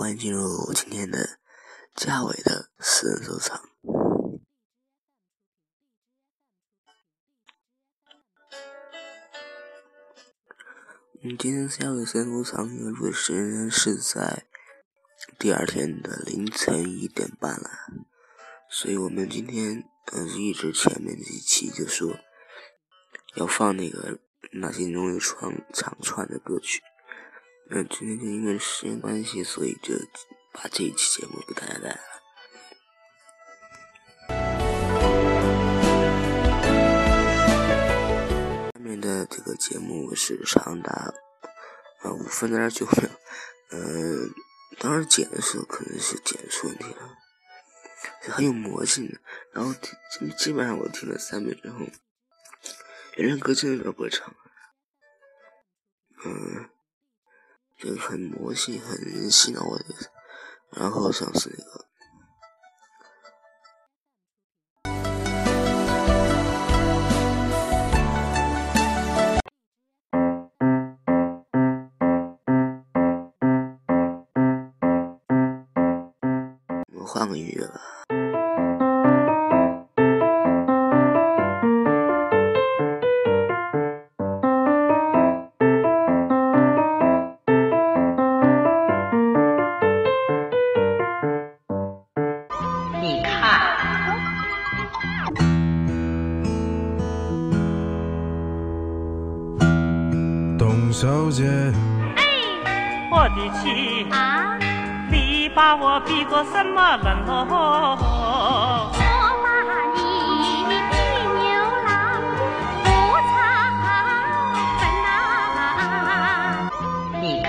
欢迎进入今天的嘉伟的私人收藏。嗯，今天嘉伟私人收藏录的时间是在第二天的凌晨一点半了，所以我们今天嗯一直前面几期就说要放那个那些容易串长串的歌曲。嗯，今天就因为时间关系，所以就把这一期节目给大家带来了。下面的这个节目是长达呃五分钟九秒，嗯，当然剪的时候可能是剪出问题了，很有魔性的。然后基基本上我听了三遍之后，原来歌真的不会唱，嗯。就很魔性，很洗脑我的，然后像是那个，小姐，哎，我的妻啊，你把我比作什么人喽？你比牛郎，不差分呐。你看，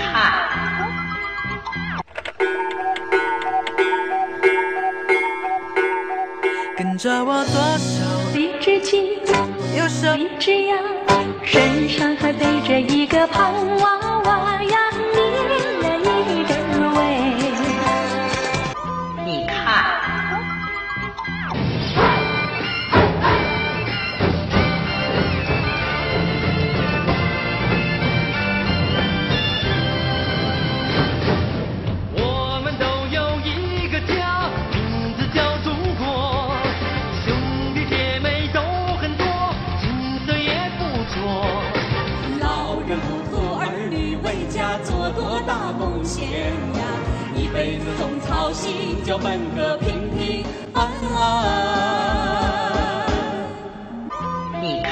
跟着我左手一只鸡，右手一只羊。身上还背着一个胖娃娃呀，多大贡献呀，一辈子总操心就奔个平平安安。你看，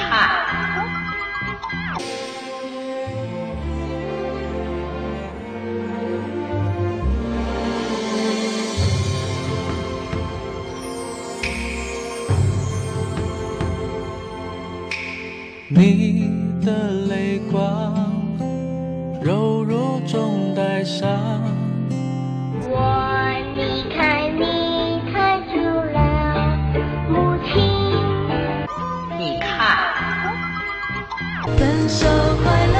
你的分手快乐，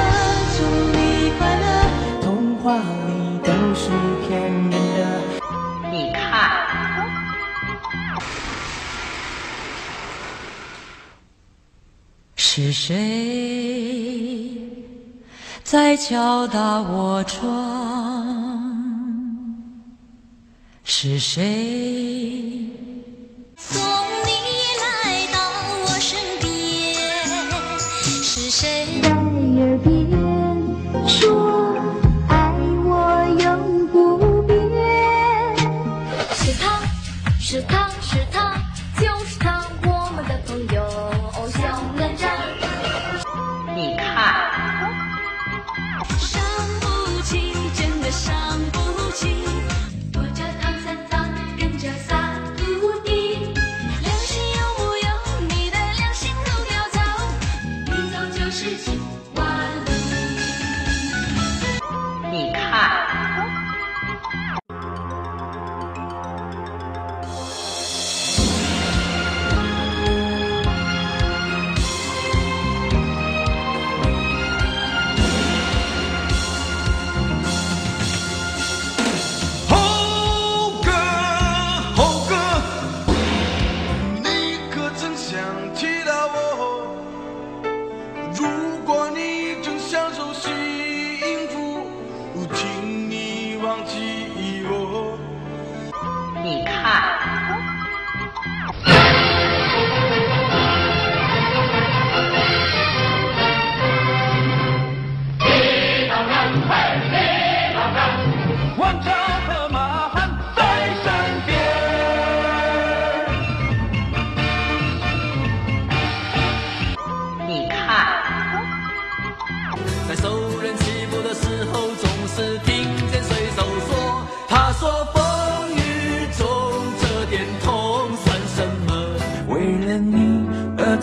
祝你快乐。童话里都是骗人的。你看，是谁在敲打我窗？是谁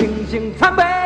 星星参北